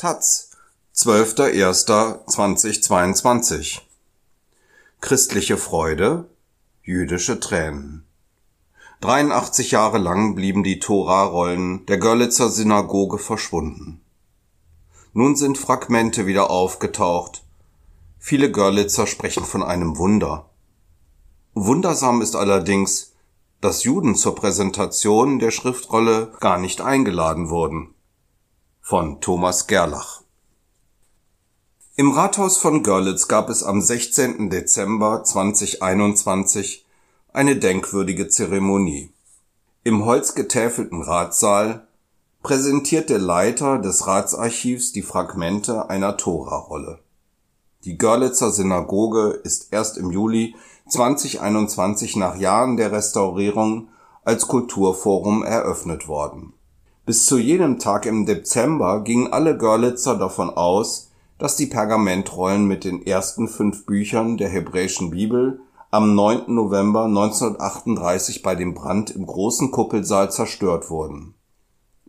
Taz, 12.01.2022 Christliche Freude, jüdische Tränen. 83 Jahre lang blieben die Tora-Rollen der Görlitzer Synagoge verschwunden. Nun sind Fragmente wieder aufgetaucht. Viele Görlitzer sprechen von einem Wunder. Wundersam ist allerdings, dass Juden zur Präsentation der Schriftrolle gar nicht eingeladen wurden von Thomas Gerlach. Im Rathaus von Görlitz gab es am 16. Dezember 2021 eine denkwürdige Zeremonie. Im holzgetäfelten Ratssaal präsentiert der Leiter des Ratsarchivs die Fragmente einer Torarolle. Die Görlitzer Synagoge ist erst im Juli 2021 nach Jahren der Restaurierung als Kulturforum eröffnet worden bis zu jenem Tag im Dezember gingen alle Görlitzer davon aus, dass die Pergamentrollen mit den ersten fünf Büchern der hebräischen Bibel am 9. November 1938 bei dem Brand im großen Kuppelsaal zerstört wurden.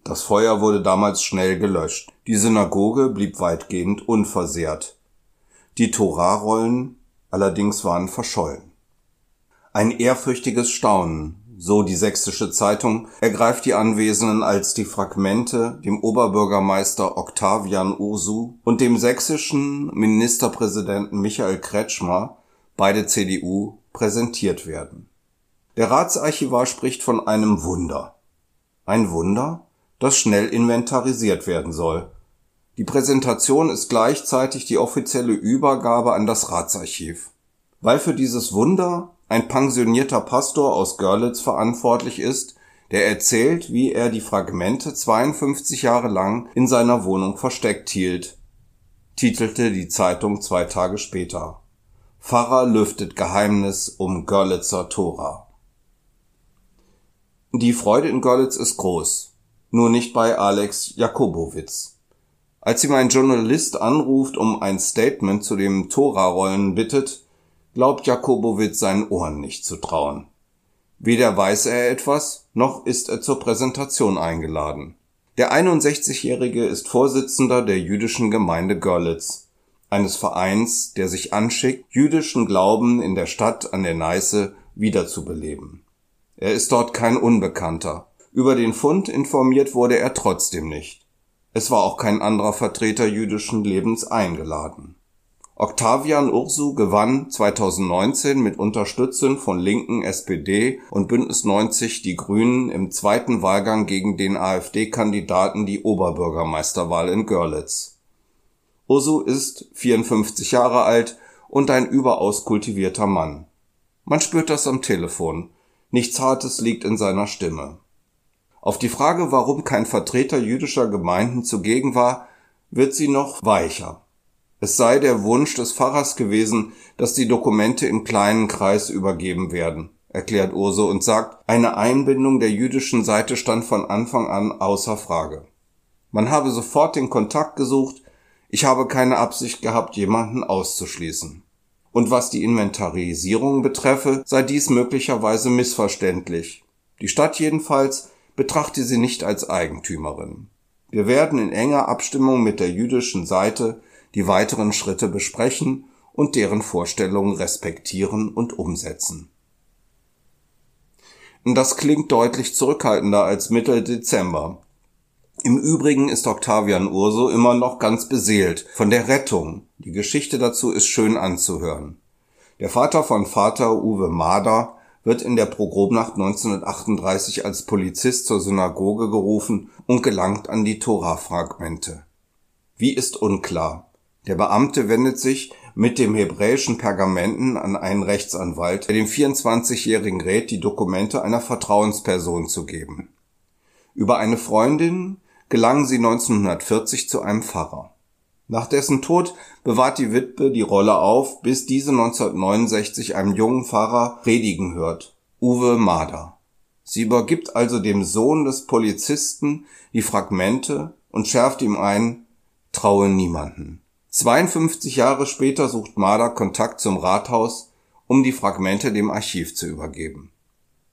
Das Feuer wurde damals schnell gelöscht. Die Synagoge blieb weitgehend unversehrt. Die Torarollen allerdings waren verschollen. Ein ehrfürchtiges Staunen so die Sächsische Zeitung, ergreift die Anwesenden, als die Fragmente dem Oberbürgermeister Octavian Ursu und dem sächsischen Ministerpräsidenten Michael Kretschmer, beide CDU, präsentiert werden. Der Ratsarchivar spricht von einem Wunder. Ein Wunder, das schnell inventarisiert werden soll. Die Präsentation ist gleichzeitig die offizielle Übergabe an das Ratsarchiv. Weil für dieses Wunder ein pensionierter Pastor aus Görlitz verantwortlich ist, der erzählt, wie er die Fragmente 52 Jahre lang in seiner Wohnung versteckt hielt, titelte die Zeitung zwei Tage später. Pfarrer lüftet Geheimnis um Görlitzer Tora. Die Freude in Görlitz ist groß, nur nicht bei Alex Jakobowitz. Als ihm ein Journalist anruft, um ein Statement zu dem Tora-Rollen bittet, glaubt Jakobowitz seinen Ohren nicht zu trauen. Weder weiß er etwas, noch ist er zur Präsentation eingeladen. Der 61-Jährige ist Vorsitzender der jüdischen Gemeinde Görlitz, eines Vereins, der sich anschickt, jüdischen Glauben in der Stadt an der Neiße wiederzubeleben. Er ist dort kein Unbekannter. Über den Fund informiert wurde er trotzdem nicht. Es war auch kein anderer Vertreter jüdischen Lebens eingeladen. Octavian Ursu gewann 2019 mit Unterstützung von Linken, SPD und Bündnis 90 Die Grünen im zweiten Wahlgang gegen den AfD-Kandidaten die Oberbürgermeisterwahl in Görlitz. Ursu ist 54 Jahre alt und ein überaus kultivierter Mann. Man spürt das am Telefon. Nichts Hartes liegt in seiner Stimme. Auf die Frage, warum kein Vertreter jüdischer Gemeinden zugegen war, wird sie noch weicher. Es sei der Wunsch des Pfarrers gewesen, dass die Dokumente im kleinen Kreis übergeben werden, erklärt Urso und sagt, eine Einbindung der jüdischen Seite stand von Anfang an außer Frage. Man habe sofort den Kontakt gesucht, ich habe keine Absicht gehabt, jemanden auszuschließen. Und was die Inventarisierung betreffe, sei dies möglicherweise missverständlich. Die Stadt jedenfalls betrachte sie nicht als Eigentümerin. Wir werden in enger Abstimmung mit der jüdischen Seite die weiteren Schritte besprechen und deren Vorstellungen respektieren und umsetzen. Das klingt deutlich zurückhaltender als Mitte Dezember. Im Übrigen ist Octavian Urso immer noch ganz beseelt von der Rettung. Die Geschichte dazu ist schön anzuhören. Der Vater von Vater Uwe Mader wird in der Progromnacht 1938 als Polizist zur Synagoge gerufen und gelangt an die Tora-Fragmente. Wie ist unklar. Der Beamte wendet sich mit dem hebräischen Pergamenten an einen Rechtsanwalt, der dem 24-Jährigen rät, die Dokumente einer Vertrauensperson zu geben. Über eine Freundin gelangen sie 1940 zu einem Pfarrer. Nach dessen Tod bewahrt die Witwe die Rolle auf, bis diese 1969 einem jungen Pfarrer predigen hört, Uwe Mader. Sie übergibt also dem Sohn des Polizisten die Fragmente und schärft ihm ein, traue niemanden. 52 Jahre später sucht Marder Kontakt zum Rathaus, um die Fragmente dem Archiv zu übergeben.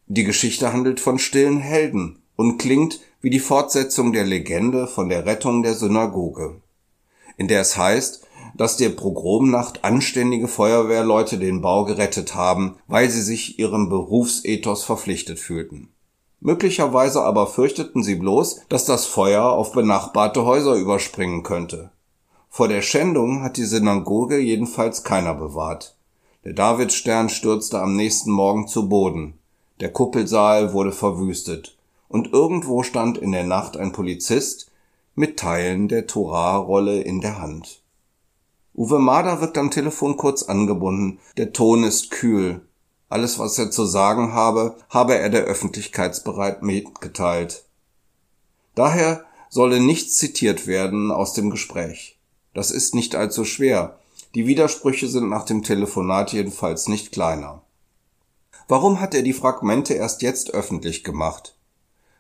Die Geschichte handelt von stillen Helden und klingt wie die Fortsetzung der Legende von der Rettung der Synagoge. in der es heißt, dass der Pogromnacht anständige Feuerwehrleute den Bau gerettet haben, weil sie sich ihrem Berufsethos verpflichtet fühlten. Möglicherweise aber fürchteten sie bloß, dass das Feuer auf benachbarte Häuser überspringen könnte. Vor der Schändung hat die Synagoge jedenfalls keiner bewahrt. Der Davidstern stürzte am nächsten Morgen zu Boden. Der Kuppelsaal wurde verwüstet. Und irgendwo stand in der Nacht ein Polizist mit Teilen der Torah-Rolle in der Hand. Uwe Mader wird am Telefon kurz angebunden. Der Ton ist kühl. Alles, was er zu sagen habe, habe er der Öffentlichkeitsbereit mitgeteilt. Daher solle nichts zitiert werden aus dem Gespräch. Das ist nicht allzu schwer. Die Widersprüche sind nach dem Telefonat jedenfalls nicht kleiner. Warum hat er die Fragmente erst jetzt öffentlich gemacht?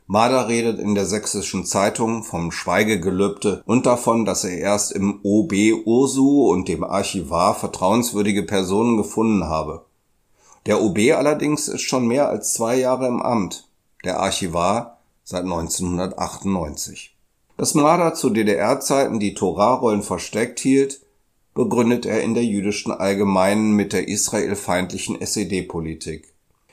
Mader redet in der sächsischen Zeitung vom Schweigegelübde und davon, dass er erst im OB Ursu und dem Archivar vertrauenswürdige Personen gefunden habe. Der OB allerdings ist schon mehr als zwei Jahre im Amt, der Archivar seit 1998. Dass Mader zu DDR-Zeiten die Torah-Rollen versteckt hielt, begründet er in der jüdischen Allgemeinen mit der israelfeindlichen SED-Politik.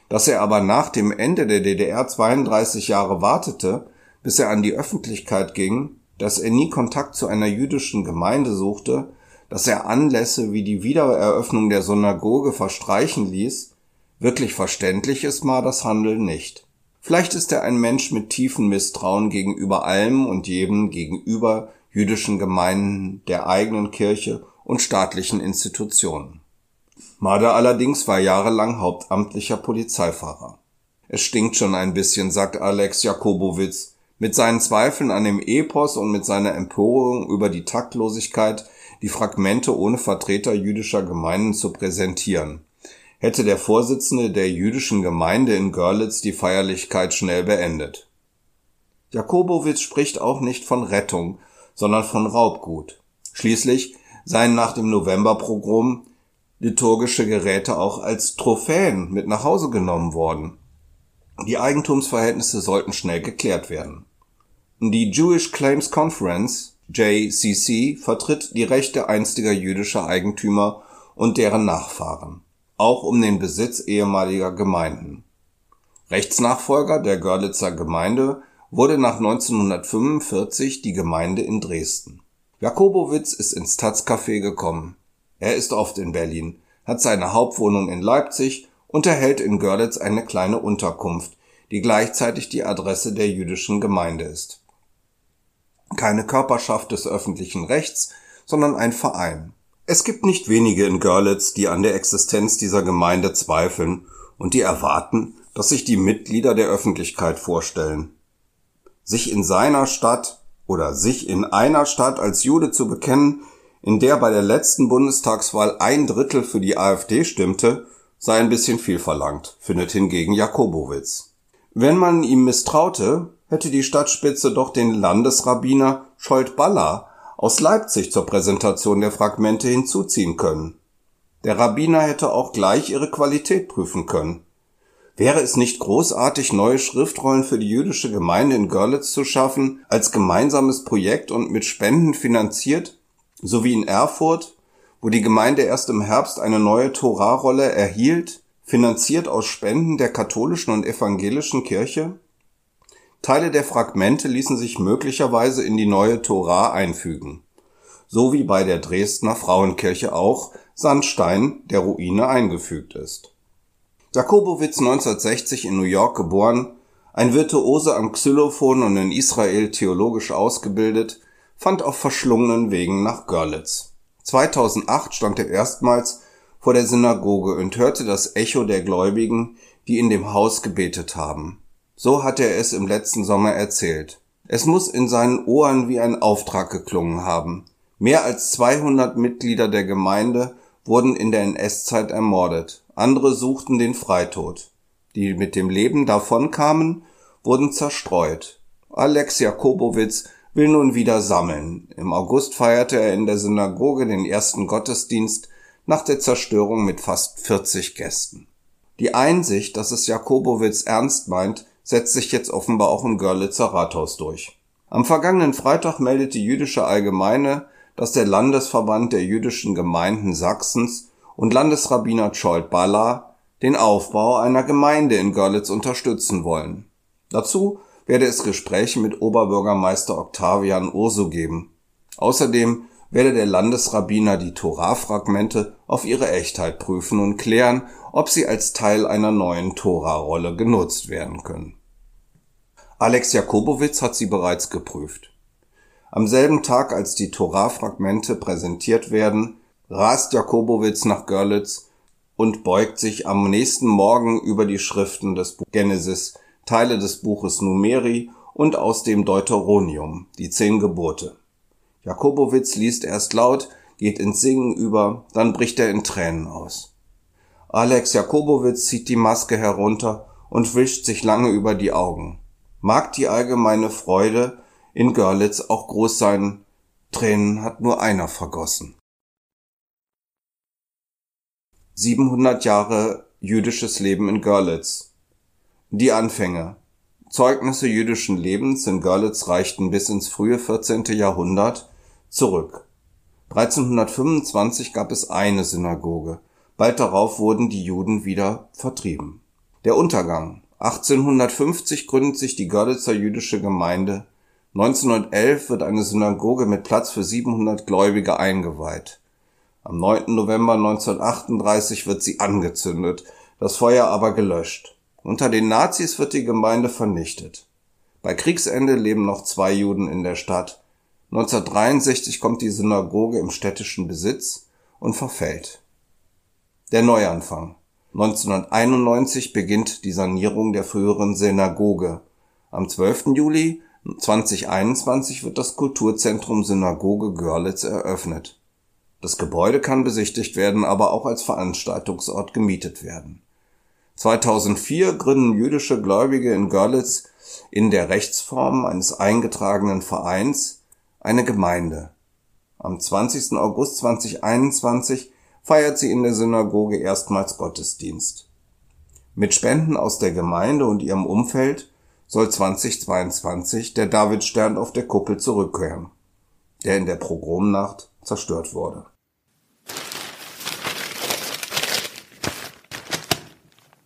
Dass er aber nach dem Ende der DDR 32 Jahre wartete, bis er an die Öffentlichkeit ging, dass er nie Kontakt zu einer jüdischen Gemeinde suchte, dass er Anlässe wie die Wiedereröffnung der Synagoge verstreichen ließ, wirklich verständlich ist mal das Handeln nicht. Vielleicht ist er ein Mensch mit tiefem Misstrauen gegenüber allem und jedem gegenüber jüdischen Gemeinden, der eigenen Kirche und staatlichen Institutionen. Marder allerdings war jahrelang hauptamtlicher Polizeifahrer. Es stinkt schon ein bisschen, sagt Alex Jakobowitz. Mit seinen Zweifeln an dem Epos und mit seiner Empörung über die Taktlosigkeit, die Fragmente ohne Vertreter jüdischer Gemeinden zu präsentieren. Hätte der Vorsitzende der jüdischen Gemeinde in Görlitz die Feierlichkeit schnell beendet. Jakobowitz spricht auch nicht von Rettung, sondern von Raubgut. Schließlich seien nach dem Novemberprogramm liturgische Geräte auch als Trophäen mit nach Hause genommen worden. Die Eigentumsverhältnisse sollten schnell geklärt werden. Die Jewish Claims Conference, JCC, vertritt die Rechte einstiger jüdischer Eigentümer und deren Nachfahren, auch um den Besitz ehemaliger Gemeinden. Rechtsnachfolger der Görlitzer Gemeinde wurde nach 1945 die Gemeinde in Dresden. Jakobowitz ist ins Taz-Café gekommen. Er ist oft in Berlin, hat seine Hauptwohnung in Leipzig und erhält in Görlitz eine kleine Unterkunft, die gleichzeitig die Adresse der jüdischen Gemeinde ist. Keine Körperschaft des öffentlichen Rechts, sondern ein Verein. Es gibt nicht wenige in Görlitz, die an der Existenz dieser Gemeinde zweifeln und die erwarten, dass sich die Mitglieder der Öffentlichkeit vorstellen. Sich in seiner Stadt oder sich in einer Stadt als Jude zu bekennen, in der bei der letzten Bundestagswahl ein Drittel für die AfD stimmte, sei ein bisschen viel verlangt, findet hingegen Jakobowitz. Wenn man ihm misstraute, hätte die Stadtspitze doch den Landesrabbiner Scholt-Baller aus Leipzig zur Präsentation der Fragmente hinzuziehen können. Der Rabbiner hätte auch gleich ihre Qualität prüfen können. Wäre es nicht großartig, neue Schriftrollen für die jüdische Gemeinde in Görlitz zu schaffen, als gemeinsames Projekt und mit Spenden finanziert? sowie in Erfurt, wo die Gemeinde erst im Herbst eine neue Torahrolle erhielt, finanziert aus Spenden der katholischen und evangelischen Kirche? Teile der Fragmente ließen sich möglicherweise in die neue Torah einfügen. So wie bei der Dresdner Frauenkirche auch Sandstein der Ruine eingefügt ist. Jakobowitz 1960 in New York geboren, ein Virtuose am Xylophon und in Israel theologisch ausgebildet, fand auf verschlungenen Wegen nach Görlitz. 2008 stand er erstmals vor der Synagoge und hörte das Echo der Gläubigen, die in dem Haus gebetet haben. So hat er es im letzten Sommer erzählt. Es muss in seinen Ohren wie ein Auftrag geklungen haben. Mehr als 200 Mitglieder der Gemeinde wurden in der NS-Zeit ermordet. Andere suchten den Freitod. Die mit dem Leben davonkamen, wurden zerstreut. Alex Jakobowitz will nun wieder sammeln. Im August feierte er in der Synagoge den ersten Gottesdienst nach der Zerstörung mit fast 40 Gästen. Die Einsicht, dass es Jakobowitz ernst meint, setzt sich jetzt offenbar auch im Görlitzer Rathaus durch. Am vergangenen Freitag meldet die jüdische Allgemeine, dass der Landesverband der jüdischen Gemeinden Sachsens und Landesrabbiner Scholt Balla den Aufbau einer Gemeinde in Görlitz unterstützen wollen. Dazu werde es Gespräche mit Oberbürgermeister Octavian Urso geben. Außerdem werde der Landesrabbiner die Torah-Fragmente auf ihre Echtheit prüfen und klären, ob sie als Teil einer neuen Tora-Rolle genutzt werden können. Alex Jakobowitz hat sie bereits geprüft. Am selben Tag, als die Torah-Fragmente präsentiert werden, rast Jakobowitz nach Görlitz und beugt sich am nächsten Morgen über die Schriften des Genesis, Teile des Buches Numeri und aus dem Deuteronium, die zehn Gebote. Jakobowitz liest erst laut, geht ins Singen über, dann bricht er in Tränen aus. Alex Jakobowitz zieht die Maske herunter und wischt sich lange über die Augen. Mag die allgemeine Freude in Görlitz auch groß sein, Tränen hat nur einer vergossen. 700 Jahre jüdisches Leben in Görlitz. Die Anfänge. Zeugnisse jüdischen Lebens in Görlitz reichten bis ins frühe 14. Jahrhundert zurück. 1325 gab es eine Synagoge. Bald darauf wurden die Juden wieder vertrieben. Der Untergang. 1850 gründet sich die Görlitzer jüdische Gemeinde. 1911 wird eine Synagoge mit Platz für 700 Gläubige eingeweiht. Am 9. November 1938 wird sie angezündet, das Feuer aber gelöscht. Unter den Nazis wird die Gemeinde vernichtet. Bei Kriegsende leben noch zwei Juden in der Stadt. 1963 kommt die Synagoge im städtischen Besitz und verfällt. Der Neuanfang. 1991 beginnt die Sanierung der früheren Synagoge. Am 12. Juli 2021 wird das Kulturzentrum Synagoge Görlitz eröffnet. Das Gebäude kann besichtigt werden, aber auch als Veranstaltungsort gemietet werden. 2004 gründen jüdische Gläubige in Görlitz in der Rechtsform eines eingetragenen Vereins eine Gemeinde. Am 20. August 2021 feiert sie in der Synagoge erstmals Gottesdienst. Mit Spenden aus der Gemeinde und ihrem Umfeld soll 2022 der Davidstern auf der Kuppel zurückkehren, der in der Pogromnacht zerstört wurde